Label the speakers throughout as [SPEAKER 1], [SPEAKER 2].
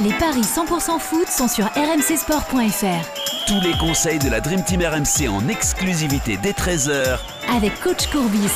[SPEAKER 1] Les paris 100% foot sont sur rmcsport.fr.
[SPEAKER 2] Tous les conseils de la Dream Team RMC en exclusivité dès 13h
[SPEAKER 1] avec coach Courbis.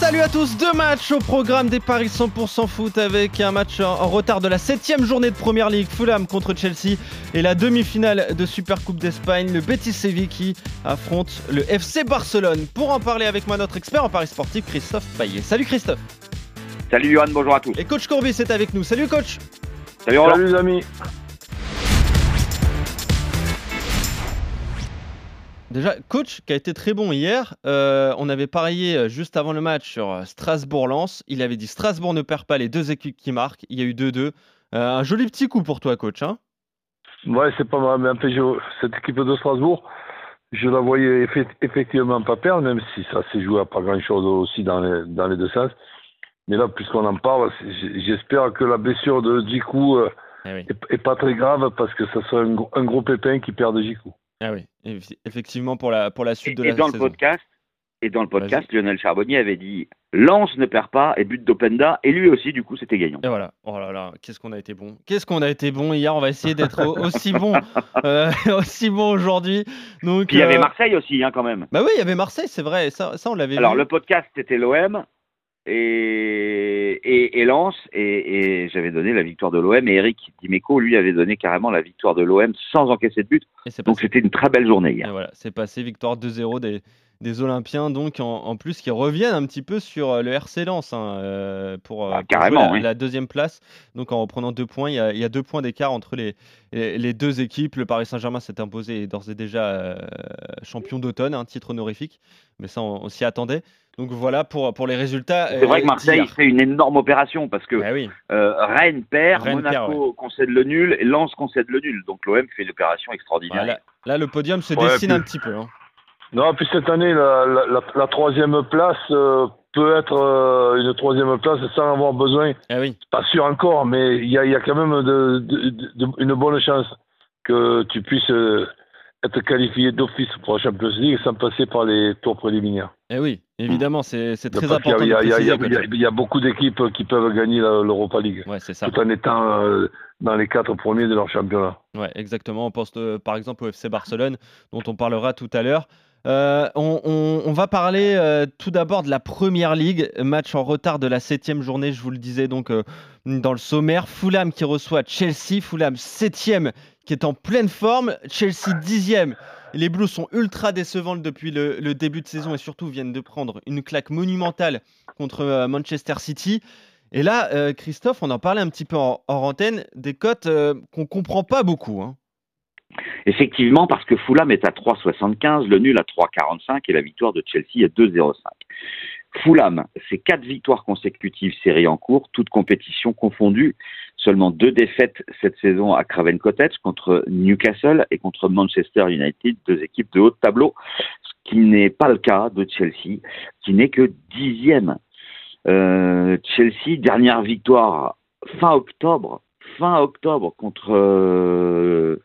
[SPEAKER 3] Salut à tous, deux matchs au programme des Paris 100% foot avec un match en retard de la 7 journée de Première Ligue, Fulham contre Chelsea et la demi-finale de Super Coupe d'Espagne, le Betis Séville qui affronte le FC Barcelone. Pour en parler avec moi, notre expert en Paris sportif, Christophe Payet. Salut Christophe.
[SPEAKER 4] Salut Johan, bonjour à tous.
[SPEAKER 3] Et coach Courbis est avec nous. Salut coach.
[SPEAKER 4] Salut Roland.
[SPEAKER 5] Salut les amis.
[SPEAKER 3] Déjà, coach qui a été très bon hier. Euh, on avait parié euh, juste avant le match sur euh, Strasbourg-Lens. Il avait dit Strasbourg ne perd pas les deux équipes qui marquent. Il y a eu 2-2. un joli petit coup pour toi, coach. Hein
[SPEAKER 5] ouais, c'est pas mal. Mais un peu, cette équipe de Strasbourg, je la voyais effectivement pas perdre, même si ça s'est joué à pas grand-chose aussi dans les, dans les deux sens. Mais là, puisqu'on en parle, j'espère que la blessure de Jiku euh, eh est, pas très grave parce que ça serait un, gros pépin qui perd de Jiku.
[SPEAKER 3] Ah oui, effectivement pour la, pour la suite de
[SPEAKER 4] et
[SPEAKER 3] la
[SPEAKER 4] dans
[SPEAKER 3] Le
[SPEAKER 4] podcast, et dans le podcast, Lionel Charbonnier avait dit Lance ne perd pas et but d'Openda. Et lui aussi, du coup, c'était gagnant.
[SPEAKER 3] Et voilà. Oh là là, qu'est-ce qu'on a été bon. Qu'est-ce qu'on a été bon hier. On va essayer d'être aussi bon, euh, aussi bon aujourd'hui. Donc,
[SPEAKER 4] Puis il y avait
[SPEAKER 3] euh,
[SPEAKER 4] Marseille aussi, hein, quand même.
[SPEAKER 3] Bah oui, il y avait Marseille, c'est vrai. Ça, ça on l'avait
[SPEAKER 4] Alors, le podcast, c'était l'OM et, et, et Lens, et, et j'avais donné la victoire de l'OM, et Eric Dimeco, lui, avait donné carrément la victoire de l'OM sans encaisser de but. Donc c'était une très belle journée hier.
[SPEAKER 3] Et voilà, c'est passé, victoire 2-0 des, des Olympiens, donc en, en, plus qui reviennent un petit peu sur euh, le RC Lens hein, euh, pour,
[SPEAKER 4] ah, pour carrément,
[SPEAKER 3] la, la, deuxième place. Donc en reprenant deux points, il y a, il y a deux points d'écart entre les, les, les, deux équipes. Le Paris Saint-Germain s'est imposé d'ores et déjà euh, champion d'automne, un titre honorifique, mais ça on, on s'y attendait. Donc voilà pour, pour les résultats.
[SPEAKER 4] C'est vrai que Marseille fait une énorme opération parce que
[SPEAKER 3] bah oui.
[SPEAKER 4] euh, Rennes perd,
[SPEAKER 3] Rennes
[SPEAKER 4] Monaco
[SPEAKER 3] perd, ouais.
[SPEAKER 4] concède le nul et Lens concède le nul. Donc l'OM fait une opération extraordinaire.
[SPEAKER 3] Voilà. Là, le podium se
[SPEAKER 5] Ouais,
[SPEAKER 3] dessine
[SPEAKER 5] puis-
[SPEAKER 3] un petit peu. hein.
[SPEAKER 5] Non, puis cette année, la, la, la, la troisième place euh, peut être euh, une troisième place sans avoir besoin,
[SPEAKER 3] Ah oui.
[SPEAKER 5] pas sûr encore, mais il y a, il y a quand même de, de, de- une bonne chance que tu puisses euh, être qualifié d'office pour la Champions League sans passer par les tours préliminaires.
[SPEAKER 3] Eh oui, évidemment, c'est très important.
[SPEAKER 5] il y a,
[SPEAKER 3] de
[SPEAKER 5] il y a- il y a-
[SPEAKER 3] préciser,
[SPEAKER 5] il y a- il y a beaucoup d'équipes qui peuvent gagner l'Europa League,
[SPEAKER 3] Ouais, ça.
[SPEAKER 5] tout en étant euh, dans les quatre premiers de leur championnat.
[SPEAKER 3] Ouais, exactement. On pense euh, par exemple au FC Barcelone, dont on parlera tout à l'heure. Euh, on, va parler euh, tout d'abord de la Première Ligue, match en retard de la septième journée, je vous le disais donc euh, dans le sommaire. Fulham qui reçoit Chelsea, Fulham septième qui est en pleine forme, Chelsea dixième. Les Blues sont ultra décevants depuis le, début de saison et surtout viennent de prendre une claque monumentale contre Manchester City. Et là, Christophe, on en parlait un petit peu en, antenne, des cotes qu'on comprend pas beaucoup. hein.
[SPEAKER 4] Effectivement, parce que Fulham est à 3,75, le nul à 3,45 et la victoire de Chelsea à 2,05. Fulham, c'est quatre victoires consécutives série en cours, toutes compétitions confondues. Seulement deux défaites cette saison à Craven Cottage contre Newcastle et contre Manchester United, deux équipes de haut tableau, ce qui n'est pas le cas de Chelsea, qui n'est que dixième. Euh, Chelsea, dernière victoire fin octobre, fin octobre contre euh,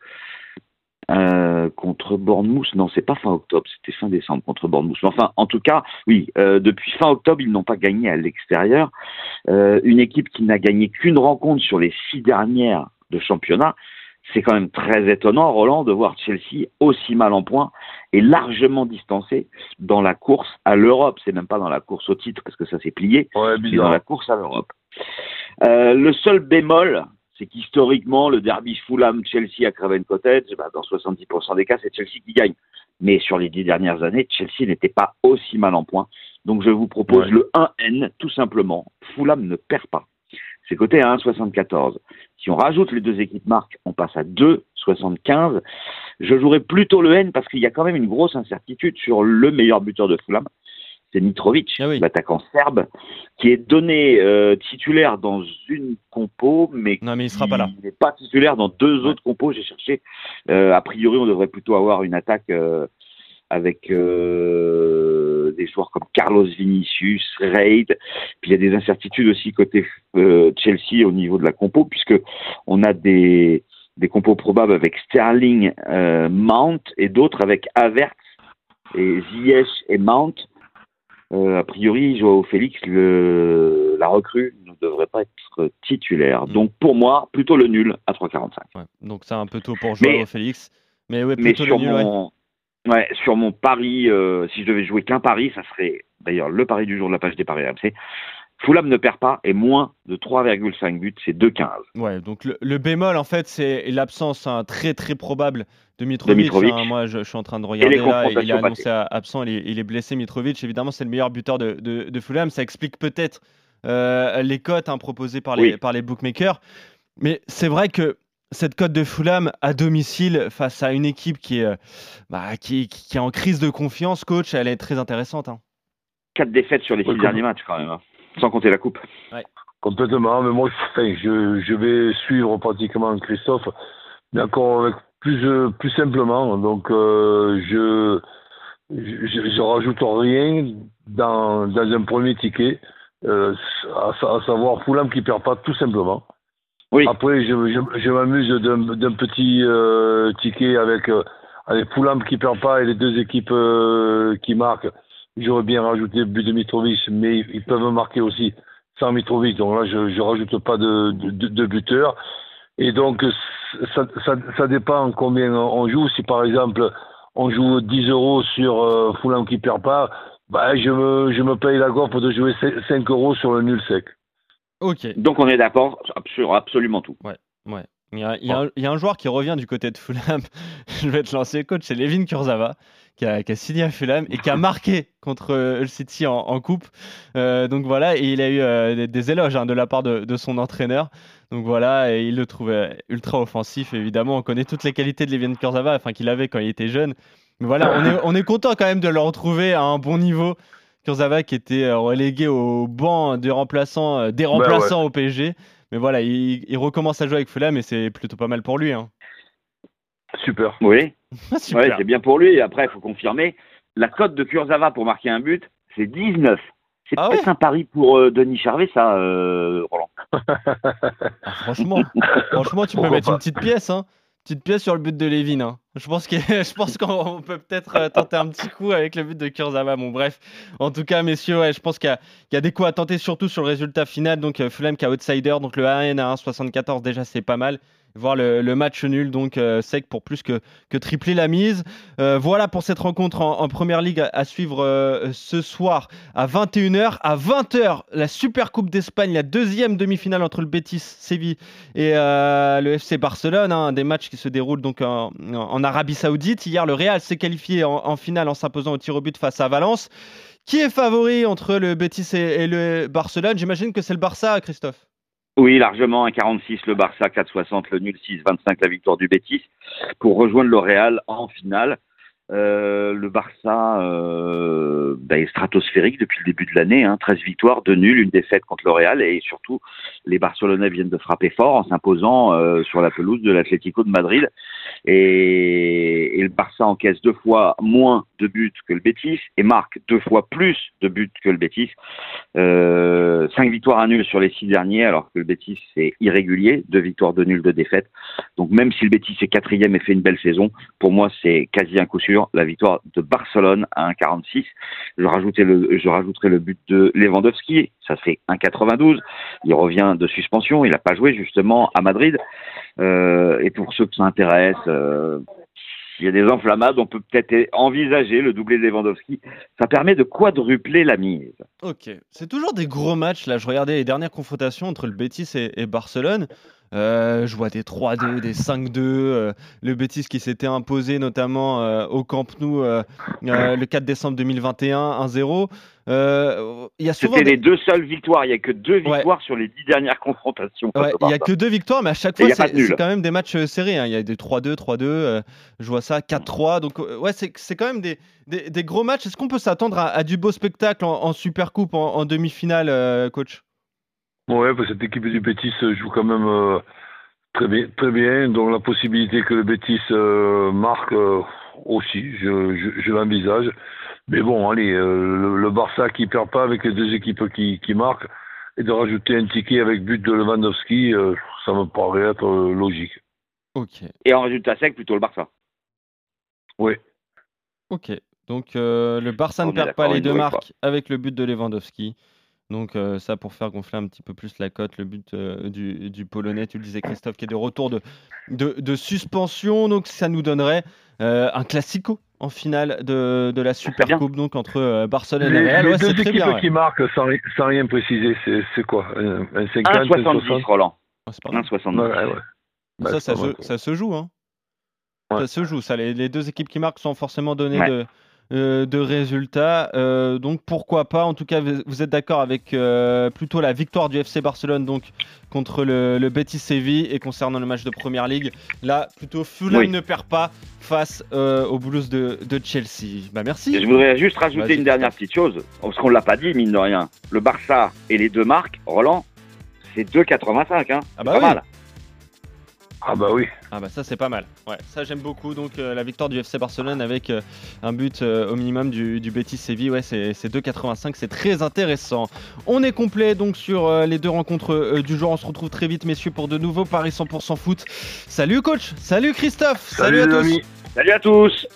[SPEAKER 4] euh, contre Bournemouth. Non, c'est pas fin octobre, c'était fin décembre contre Bournemouth. Enfin, en tout cas, oui, euh, depuis fin octobre, ils n'ont pas gagné à l'extérieur. Euh, une équipe qui n'a gagné qu'une rencontre sur les six dernières de championnat. C'est quand même très étonnant, Roland, de voir Chelsea aussi mal en point et largement distancé dans la course à l'Europe. C'est même pas dans la course au titre parce que ça s'est plié,
[SPEAKER 5] Ouais,
[SPEAKER 4] mais dans la course à l'Europe. Euh, le seul bémol, c'est qu'historiquement, le derby Fulham-Chelsea à Craven Cottage, bah, dans 70% des cas, c'est Chelsea qui gagne. Mais sur les dix dernières années, Chelsea n'était pas aussi mal en point. Donc je vous propose
[SPEAKER 5] Ouais.
[SPEAKER 4] le 1N, tout simplement. Fulham ne perd pas. C'est coté à 1,74. Si on rajoute les deux équipes marques, on passe à 2,75. Je jouerai plutôt le N parce qu'il y a quand même une grosse incertitude sur le meilleur buteur de Fulham. C'est Mitrovic,
[SPEAKER 3] Ah oui.
[SPEAKER 4] l'attaquant serbe, qui est donné euh, titulaire dans une compo, mais
[SPEAKER 3] Non, mais il sera pas là.
[SPEAKER 4] il n'est pas titulaire dans deux
[SPEAKER 3] Ouais.
[SPEAKER 4] autres compos. J'ai cherché. Euh, a priori, on devrait plutôt avoir une attaque euh, avec des joueurs comme Carlos Vinicius, Reid. Puis il y a des incertitudes aussi côté Chelsea au niveau de la compo, puisque on a des des compos probables avec Sterling, Mount et d'autres avec Havertz et Ziyech et Mount. Euh, a priori, Joao Félix, le, la recrue, ne devrait pas être titulaire.
[SPEAKER 3] Mm.
[SPEAKER 4] Donc pour moi, plutôt le nul à 3,45.
[SPEAKER 3] Ouais. Donc c'est un peu tôt pour
[SPEAKER 4] Mais-
[SPEAKER 3] au Félix. Mais ouais,
[SPEAKER 4] Mais
[SPEAKER 3] plutôt le
[SPEAKER 4] sur
[SPEAKER 3] nul,
[SPEAKER 4] mon, ouais, sur mon pari, euh, si je devais jouer qu'un pari, ça serait d'ailleurs le pari du jour de la page des paris RMC. Fulham ne perd pas et moins de 3,5 buts, c'est 2,15.
[SPEAKER 3] Ouais, donc le, le bémol, en fait, c'est l'absence hein, très très probable de Mitrovic.
[SPEAKER 4] De Mitrovic.
[SPEAKER 3] hein. Moi, je, je suis en train de regarder là, il est annoncé absent, il est, il est blessé, Mitrovic. Évidemment, c'est le meilleur buteur de, de, de Fulham. Ça explique peut-être euh, les cotes hein, proposées par les,
[SPEAKER 4] Oui.
[SPEAKER 3] par les bookmakers. Mais c'est vrai que cette cote de Fulham à domicile face à une équipe qui est, euh, bah, qui, qui- qui est en crise de confiance, coach, elle est très intéressante. hein.
[SPEAKER 4] Quatre défaites sur les six
[SPEAKER 5] Ouais,
[SPEAKER 4] derniers matchs quand même, hein, sans compter la coupe.
[SPEAKER 5] Complètement, mais moi, enfin, je, je vais suivre pratiquement Christophe, mais encore avec plus, euh, plus simplement. Donc, euh, je, je, je rajoute rien dans, dans un premier ticket, euh, à, sa- à savoir Fulham qui perd pas tout simplement.
[SPEAKER 4] Oui,
[SPEAKER 5] Après, je, je, je m'amuse d'un d'un petit euh, ticket avec, euh, avec Fulham qui perd pas et les deux équipes euh, qui marquent. J'aurais bien rajouté le but de Mitrovic, mais ils peuvent marquer aussi sans Mitrovic. Donc là, je ne rajoute pas de, de, de buteur. Et donc, ça, ça, ça dépend combien on joue. Si par exemple, on joue 10 euros sur euh, Fulham qui perd pas, bah, je, me, je me paye la gorge de jouer 5 euros sur le nul sec.
[SPEAKER 3] Ok.
[SPEAKER 4] donc on est d'accord sur absolument tout.
[SPEAKER 3] Ouais. Il y, a, il y a un, il y a un joueur qui revient du côté de Fulham. Je vais te lancer, coach. C'est Levin Kurzawa qui a, qui a signé à Fulham et qui a marqué contre euh, Hull City en, en coupe. Euh, donc voilà, et il a eu euh, des, des éloges hein, de la part de, de son entraîneur. Donc voilà, et il le trouvait ultra offensif. Évidemment, on connaît toutes les qualités de Levin Kurzawa, enfin qu'il avait quand il était jeune. Mais voilà, on est, on est content quand même de le retrouver à un bon niveau. Kurzawa qui était euh, relégué au banc des remplaçants, des remplaçants au PSG. Mais voilà, il, il recommence à jouer avec Fulham et c'est plutôt pas mal pour lui. Hein.
[SPEAKER 5] Super.
[SPEAKER 4] Oui,
[SPEAKER 3] Super.
[SPEAKER 4] ouais, c'est bien pour lui. Et après, il faut confirmer. La cote de Kurzawa pour marquer un but, c'est 19. C'est
[SPEAKER 3] Ah
[SPEAKER 4] peut-être
[SPEAKER 3] ouais
[SPEAKER 4] un pari pour euh, Denis Charvet, ça, euh, Roland.
[SPEAKER 3] Ah, franchement, franchement, tu peux
[SPEAKER 5] Pourquoi
[SPEAKER 3] mettre
[SPEAKER 5] pas
[SPEAKER 3] une petite pièce, hein. Petite pièce sur le but de Levin. hein. Je pense que je pense qu'on peut peut-être euh, tenter un petit coup avec le but de Kurzawa. Bon, bref. En tout cas, messieurs, ouais, je pense qu'il y, a- il y a des coups à tenter, surtout sur le résultat final. Donc, euh, Fulham qui a outsider, donc le 1N à 1,74 déjà, c'est pas mal. Voir le, match nul, donc euh, sec pour plus que, que tripler la mise. Euh, voilà pour cette rencontre en, première ligue à, suivre euh, ce soir à 21h. À 20h, la Super Coupe d'Espagne, la deuxième demi-finale entre le Betis Séville et le FC Barcelone, hein, des matchs qui se déroulent donc en, Arabie Saoudite. Hier, le Real s'est qualifié en, finale en s'imposant au tir au but face à Valence. Qui est favori entre le Betis et, et le Barcelone? J'imagine que c'est le Barça, Christophe.
[SPEAKER 4] Oui, largement, 1,46 le Barça, 4,60 le nul, 6,25 la victoire du Betis pour rejoindre le Real en finale. Euh, le Barça euh, bah, est stratosphérique depuis le début de l'année, hein, 13 victoires, 2 nuls, une défaite contre le Real et surtout les Barcelonais viennent de frapper fort en s'imposant euh, sur la pelouse de l'Atlético de Madrid et, et le Barça encaisse deux fois moins de buts que le Betis et marque deux fois plus de buts que le Betis. Euh, cinq victoires à nul sur les six derniers, alors que le Betis c'est irrégulier, deux victoires de nul, de défaites. Donc même si le Betis est quatrième et fait une belle saison, pour moi c'est quasi un coup sûr la victoire de Barcelone à 1,46. Je rajouterai le, je rajouterai le but de Lewandowski, ça fait 1,92. Il revient de suspension, il n'a pas joué justement à Madrid. Euh, et pour ceux que ça intéresse, euh, s'il y a des enflammades, on peut peut-être envisager le doublé de Lewandowski. Ça permet de quadrupler la mise.
[SPEAKER 3] Ok, c'est toujours des gros matchs. Là, je regardais les dernières confrontations entre le Betis et, et Barcelone. Euh, je vois des 3-2, des 5-2. euh, le Betis qui s'était imposé notamment euh, au Camp Nou le 4 décembre 2021, 1-0. Euh, il y a souvent
[SPEAKER 4] C'était
[SPEAKER 3] des-
[SPEAKER 4] les deux seules victoires. Il n'y a que deux
[SPEAKER 3] Ouais.
[SPEAKER 4] victoires sur les dix dernières confrontations.
[SPEAKER 3] Ouais, il y a que deux victoires, mais à chaque fois, c'est quand même des matchs serrés. hein. Il y a des 3-2, 3-2. euh, je vois ça, 4-3. Donc, ouais, c'est c'est quand même des, des, des gros matchs. Est-ce qu'on peut s'attendre à, à du beau spectacle en, en Super Coupe, en, en demi-finale, coach?
[SPEAKER 5] Ouais, parce que cette équipe du Bétis joue quand même euh, très bien, très bien. Donc la possibilité que le Bétis euh, marque euh, aussi, je, je, je l'envisage. Mais bon, allez, euh, le, le Barça qui perd pas avec les deux équipes qui, qui marquent et de rajouter un ticket avec but de Lewandowski, euh, ça me paraît être euh, logique.
[SPEAKER 3] Ok,
[SPEAKER 4] Et en résultat sec, plutôt le Barça.
[SPEAKER 5] Oui.
[SPEAKER 3] ok. Donc, euh, le Barça
[SPEAKER 4] On
[SPEAKER 3] ne perd pas les deux marques avec le but de Lewandowski. Donc, euh, ça pour faire gonfler un petit peu plus la cote, le but euh, du, du Polonais, tu le disais, Christophe, qui est de retour de, de, de suspension. Donc, ça nous donnerait euh, un classico en finale de, de la Super. Coupe, donc entre euh, Barcelone
[SPEAKER 5] Les,
[SPEAKER 3] et Real.
[SPEAKER 5] les
[SPEAKER 3] Ouais,
[SPEAKER 5] deux
[SPEAKER 3] c'est très
[SPEAKER 5] équipes
[SPEAKER 3] bien. ouais.
[SPEAKER 5] qui marquent sans, ri- sans rien préciser, c'est c'est quoi Un, un 50, un
[SPEAKER 4] 1,70
[SPEAKER 5] 60
[SPEAKER 4] Roland.
[SPEAKER 3] C'est pas mal.
[SPEAKER 4] 1,70.
[SPEAKER 5] Ouais, ouais. Bah,
[SPEAKER 3] ça, se,
[SPEAKER 5] mal.
[SPEAKER 3] ça se joue. Hein.
[SPEAKER 5] Ouais.
[SPEAKER 3] Ça se joue. Ça, les, les deux équipes qui marquent sont forcément données
[SPEAKER 4] Ouais.
[SPEAKER 3] de, euh, de résultats. Euh, donc pourquoi pas. En tout cas, vous êtes d'accord avec euh, plutôt la victoire du FC Barcelone donc contre le, le Betis Séville et concernant le match de Première Ligue. Là, plutôt Fulham
[SPEAKER 4] Oui.
[SPEAKER 3] ne perd pas face euh, aux Blues de, de Chelsea. Bah merci.
[SPEAKER 4] Et je voudrais juste rajouter une dernière petite chose, parce qu'on l'a pas dit, mine de rien. Le Barça et les deux marques, Roland, c'est 2,85. Hein.
[SPEAKER 3] Ah bah
[SPEAKER 4] Pas
[SPEAKER 3] oui.
[SPEAKER 4] mal.
[SPEAKER 5] Ah bah oui.
[SPEAKER 3] Ah bah ça c'est pas mal. Ouais, ça j'aime beaucoup. Donc euh, la victoire du FC Barcelone avec euh, un but euh, au minimum du, du Betis Séville, ouais c'est c'est 2,85, c'est très intéressant. On est complet donc sur les deux rencontres du jour. On se retrouve très vite messieurs pour de nouveaux paris 100% foot. Salut coach, salut Christophe, salut, à tous.
[SPEAKER 5] amis.
[SPEAKER 4] Salut à tous